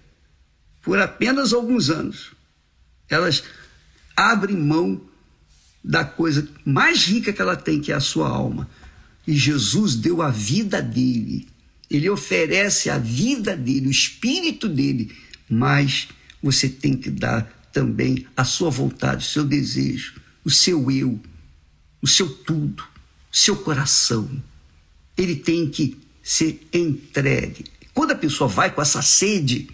por apenas alguns anos. Elas abrem mão da coisa mais rica que ela tem, que é a sua alma. E Jesus deu a vida dele. Ele oferece a vida dele, o espírito dele, mas você tem que dar também a sua vontade, o seu desejo, o seu eu, o seu tudo, o seu coração. Ele tem que ser entregue. Quando a pessoa vai com essa sede,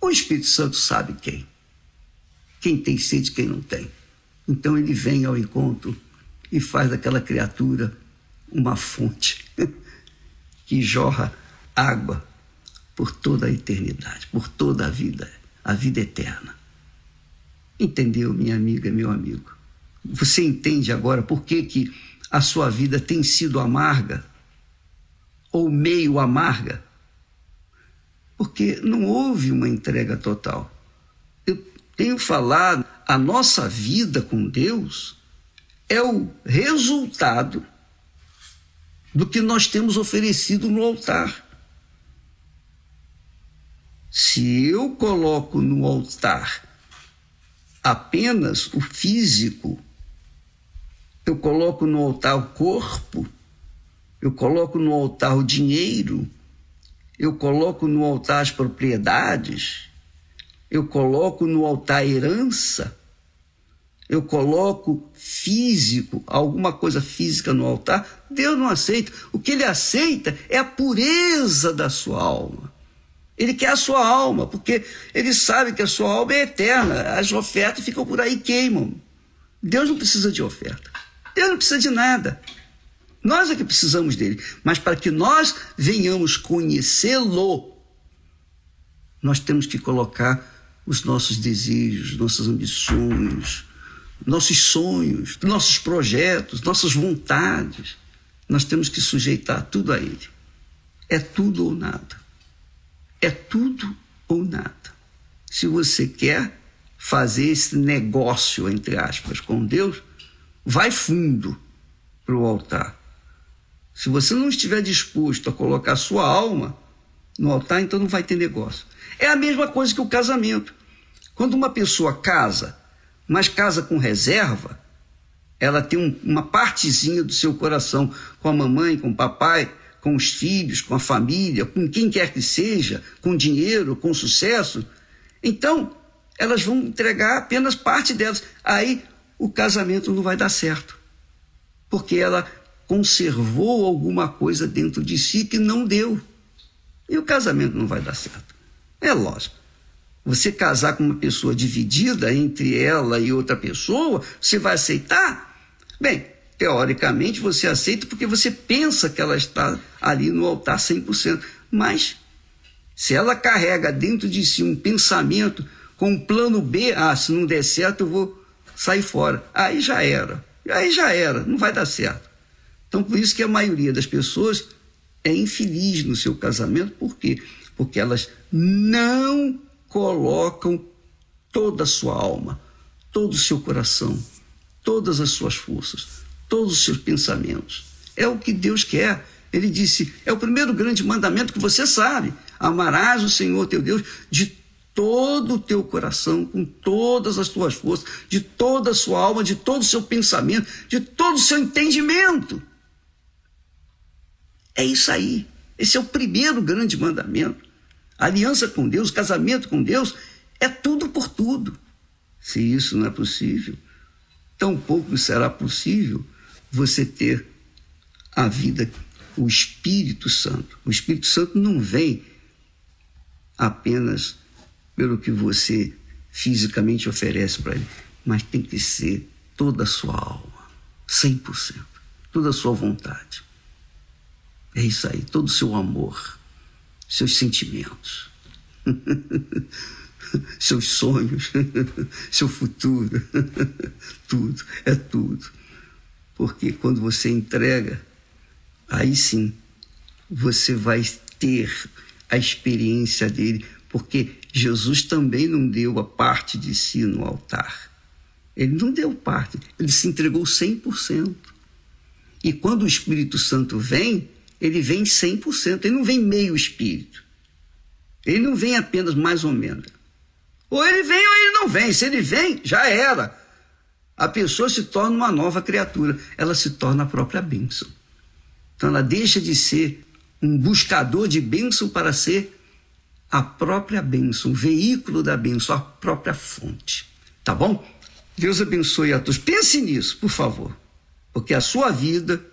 o Espírito Santo sabe quem. Quem tem sede, quem não tem. Então ele vem ao encontro e faz daquela criatura uma fonte <laughs> que jorra água por toda a eternidade, por toda a vida, a vida eterna. Entendeu, minha amiga, meu amigo? Você entende agora por que, que a sua vida tem sido amarga ou meio amarga? Porque não houve uma entrega total. Eu tenho falado, a nossa vida com Deus é o resultado do que nós temos oferecido no altar. Se eu coloco no altar apenas o físico, eu coloco no altar o corpo, eu coloco no altar o dinheiro, eu coloco no altar as propriedades, eu coloco no altar a herança, eu coloco físico, alguma coisa física no altar, Deus não aceita. O que ele aceita é a pureza da sua alma. Ele quer a sua alma, porque ele sabe que a sua alma é eterna. As ofertas ficam por aí queimam. Deus não precisa de oferta. Deus não precisa de nada. Nós é que precisamos dele. Mas para que nós venhamos conhecê-lo, nós temos que colocar os nossos desejos, nossas ambições, nossos sonhos, nossos projetos, nossas vontades. Nós temos que sujeitar tudo a Ele. É tudo ou nada. É tudo ou nada. Se você quer fazer esse negócio, entre aspas, com Deus, vai fundo para o altar. Se você não estiver disposto a colocar sua alma no altar, então não vai ter negócio. É a mesma coisa que o casamento. Quando uma pessoa casa, mas casa com reserva, ela tem um, uma partezinha do seu coração com a mamãe, com o papai, com os filhos, com a família, com quem quer que seja, com dinheiro, com sucesso. Então, elas vão entregar apenas parte delas. Aí o casamento não vai dar certo. Porque ela conservou alguma coisa dentro de si que não deu. E o casamento não vai dar certo. É lógico. Você casar com uma pessoa dividida entre ela e outra pessoa, você vai aceitar? Bem, teoricamente você aceita porque você pensa que ela está ali no altar 100%. Mas se ela carrega dentro de si um pensamento com um plano B, ah, se não der certo eu vou sair fora. Aí já era. Aí já era, não vai dar certo. Então por isso que a maioria das pessoas é infeliz no seu casamento, por quê? Porque elas não colocam toda a sua alma, todo o seu coração, todas as suas forças, todos os seus pensamentos. É o que Deus quer. Ele disse: é o primeiro grande mandamento que você sabe. Amarás o Senhor teu Deus de todo o teu coração, com todas as tuas forças, de toda a sua alma, de todo o seu pensamento, de todo o seu entendimento. É isso aí. Esse é o primeiro grande mandamento aliança com Deus, casamento com Deus, é tudo por tudo. Se isso não é possível, tampouco será possível você ter a vida, o Espírito Santo. O Espírito Santo não vem apenas pelo que você fisicamente oferece para ele, mas tem que ser toda a sua alma, 100%, toda a sua vontade. É isso aí, todo o seu amor seus sentimentos, <laughs> seus sonhos, <laughs> seu futuro, <laughs> tudo, é tudo. Porque quando você entrega, aí sim você vai ter a experiência dele, porque Jesus também não deu a parte de si no altar. Ele não deu parte, ele se entregou 100%. E quando o Espírito Santo vem, ele vem 100%, ele não vem meio espírito. Ele não vem apenas mais ou menos. Ou ele vem ou ele não vem. Se ele vem, já era. A pessoa se torna uma nova criatura, ela se torna a própria bênção. Então ela deixa de ser um buscador de bênção para ser a própria bênção, o veículo da bênção, a própria fonte. Tá bom? Deus abençoe a todos. Pense nisso, por favor, porque a sua vida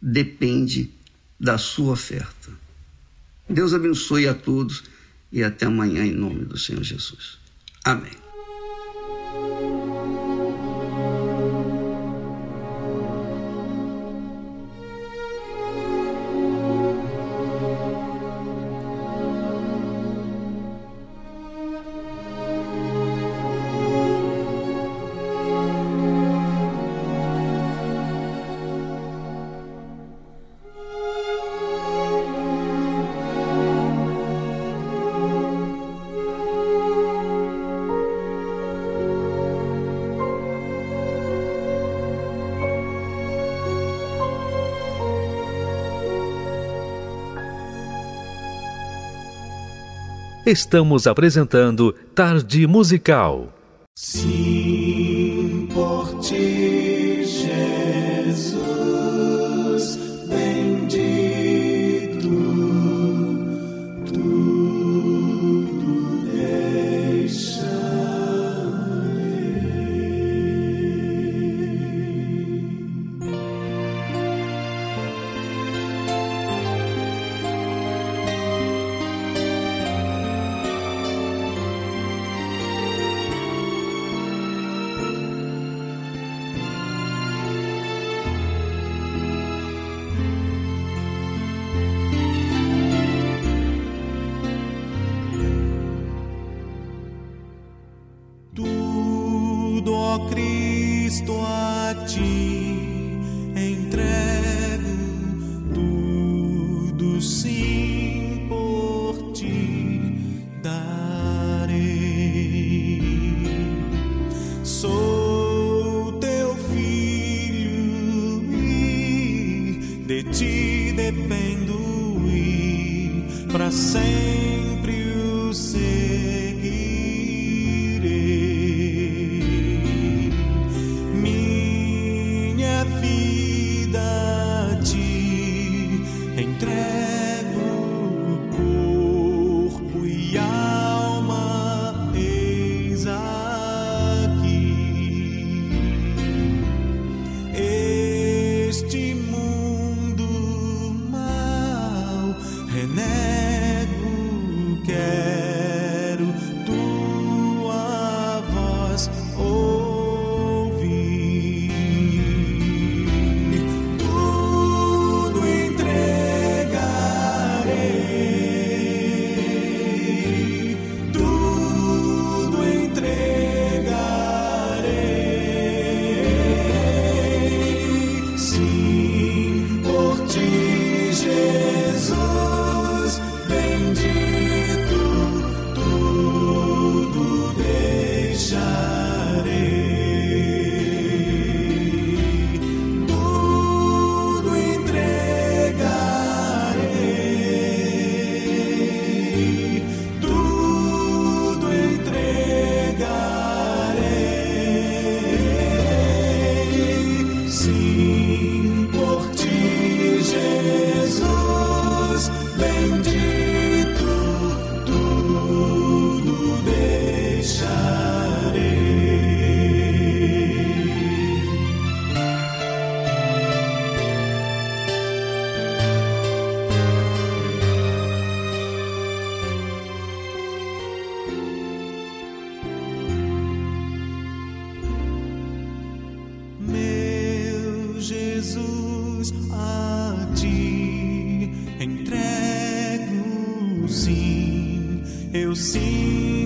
depende da sua oferta. Deus abençoe a todos e até amanhã em nome do Senhor Jesus. Amém. Estamos apresentando Tarde Musical. Sim, Jesus, a ti entrego sim, eu sim.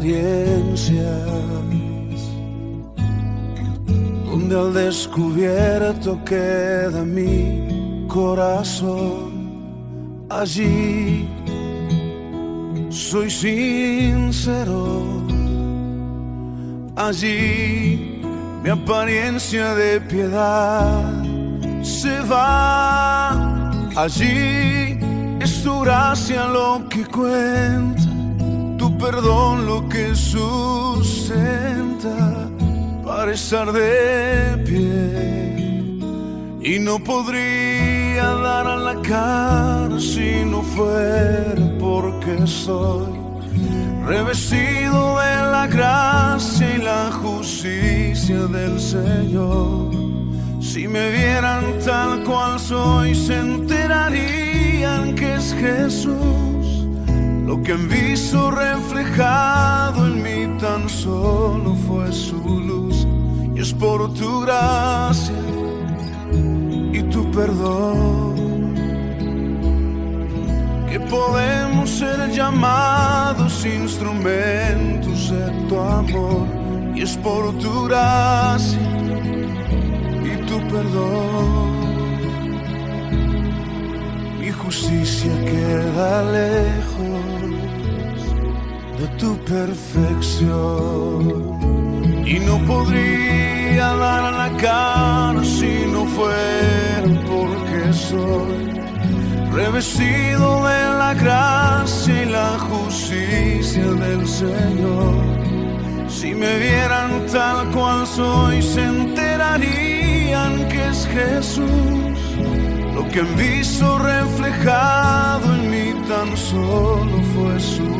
apariencias, donde al descubierto queda mi corazón, allí soy sincero, allí mi apariencia de piedad se va, allí es tu gracia lo que cuenta perdón lo que sustenta para estar de pie. Y no podría dar a la cara si no fuera porque soy revestido de la gracia y la justicia del Señor. Si me vieran tal cual soy, se enterarían que es Jesús. Lo que han visto reflejado en mí tan solo fue su luz. Y es por tu gracia y tu perdón que podemos ser llamados instrumentos de tu amor. Y es por tu gracia tu perdón. Mi justicia queda lejos de tu perfección. Y no podría dar a la cara si no fuera porque soy revestido de la gracia y la justicia del Señor. Si me vieran tal cual soy, se enterarían que es Jesús. Lo que han visto reflejado en mí tan solo fue su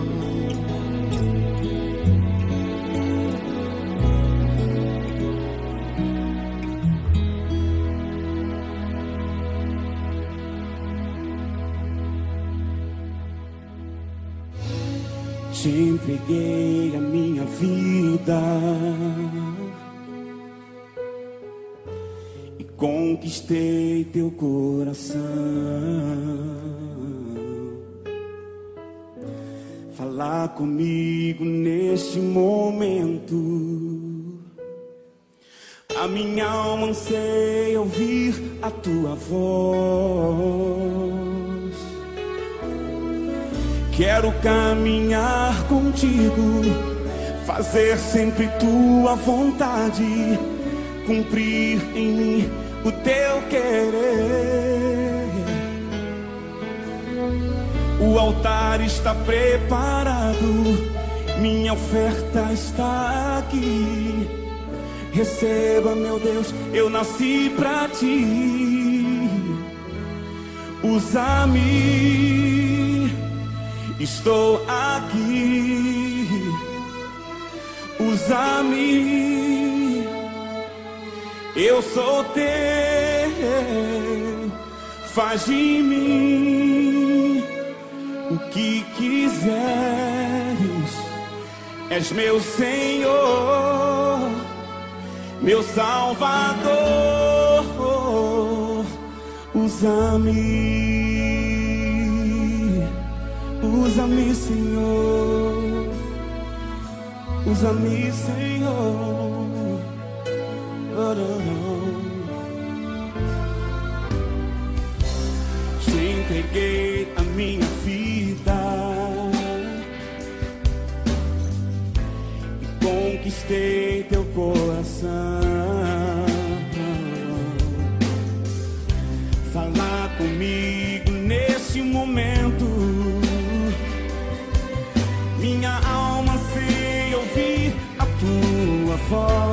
Te entreguei a minha vida e conquistei teu coração. Falar comigo neste momento. A minha alma anseia ouvir a tua voz. Quero caminhar contigo, fazer sempre tua vontade, cumprir em mim o teu querer. O altar está preparado, minha oferta está aqui. Receba, meu Deus, eu nasci pra ti. Usa-me Estou aqui, usa-me. Eu sou teu, faz de mim o que quiseres. És meu Senhor, meu Salvador. Usa-me. Usa-me, Senhor. Usa-me, Senhor. Te entreguei a minha vida e conquistei teu coração. Tua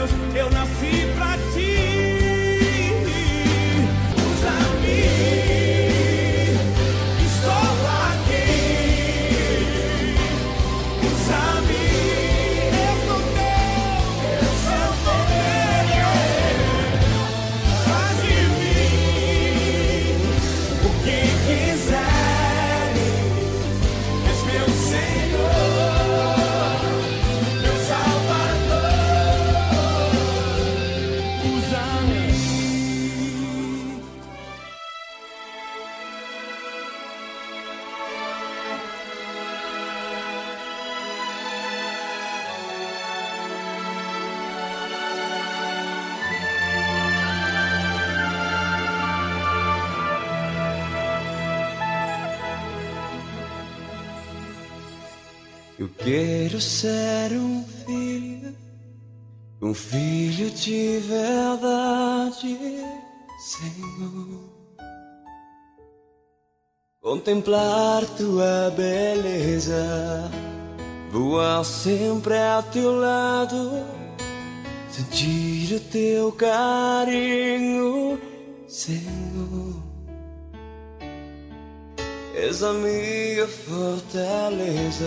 Deus, eu nasci ser um filho, um filho de verdade, Senhor. Contemplar tua beleza, voar sempre ao teu lado, sentir o teu carinho, Senhor. És a minha fortaleza.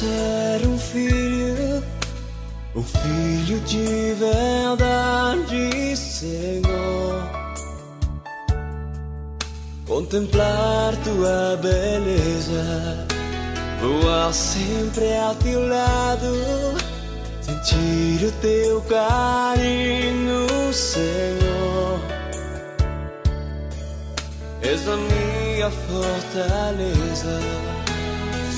ser um filho, um filho de verdade, Senhor. Contemplar tua beleza, voar sempre ao teu lado, sentir o teu carinho, Senhor. És a minha fortaleza.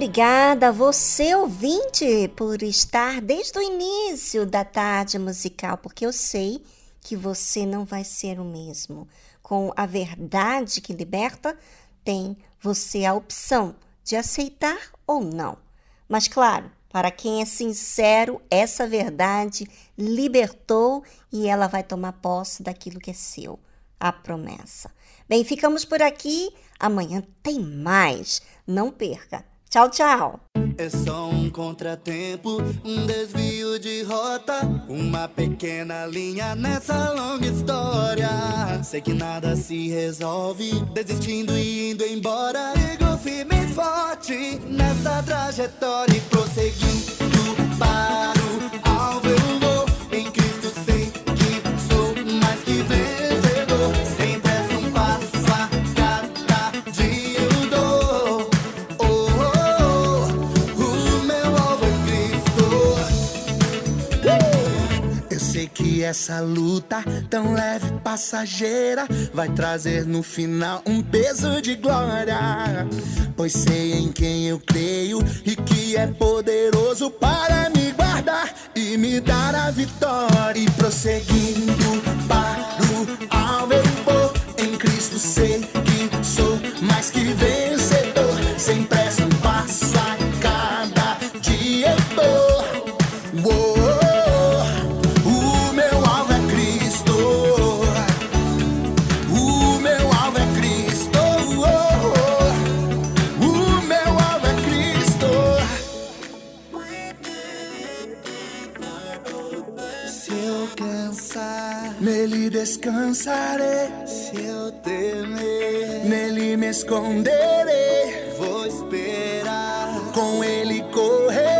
obrigada a você, ouvinte, por estar desde o início da tarde musical, porque eu sei que você não vai ser o mesmo. Com a verdade que liberta, tem você a opção de aceitar ou não. Mas, claro, para quem é sincero, essa verdade libertou e ela vai tomar posse daquilo que é seu a promessa. Bem, ficamos por aqui. Amanhã tem mais. Não perca. Tchau, tchau. É só um contratempo, um desvio de rota, uma pequena linha nessa longa história. Sei que nada se resolve, desistindo e indo embora. Sigo firme e forte nessa trajetória e prosseguindo para que essa luta tão leve passageira vai trazer no final um peso de glória. Pois sei em quem eu creio e que é poderoso para me guardar e me dar a vitória. E prosseguindo para o alvo em Cristo sei que sou mais que vencedor. Descansarei. Se eu temer, nele me esconderei. Vou esperar, com ele correrei.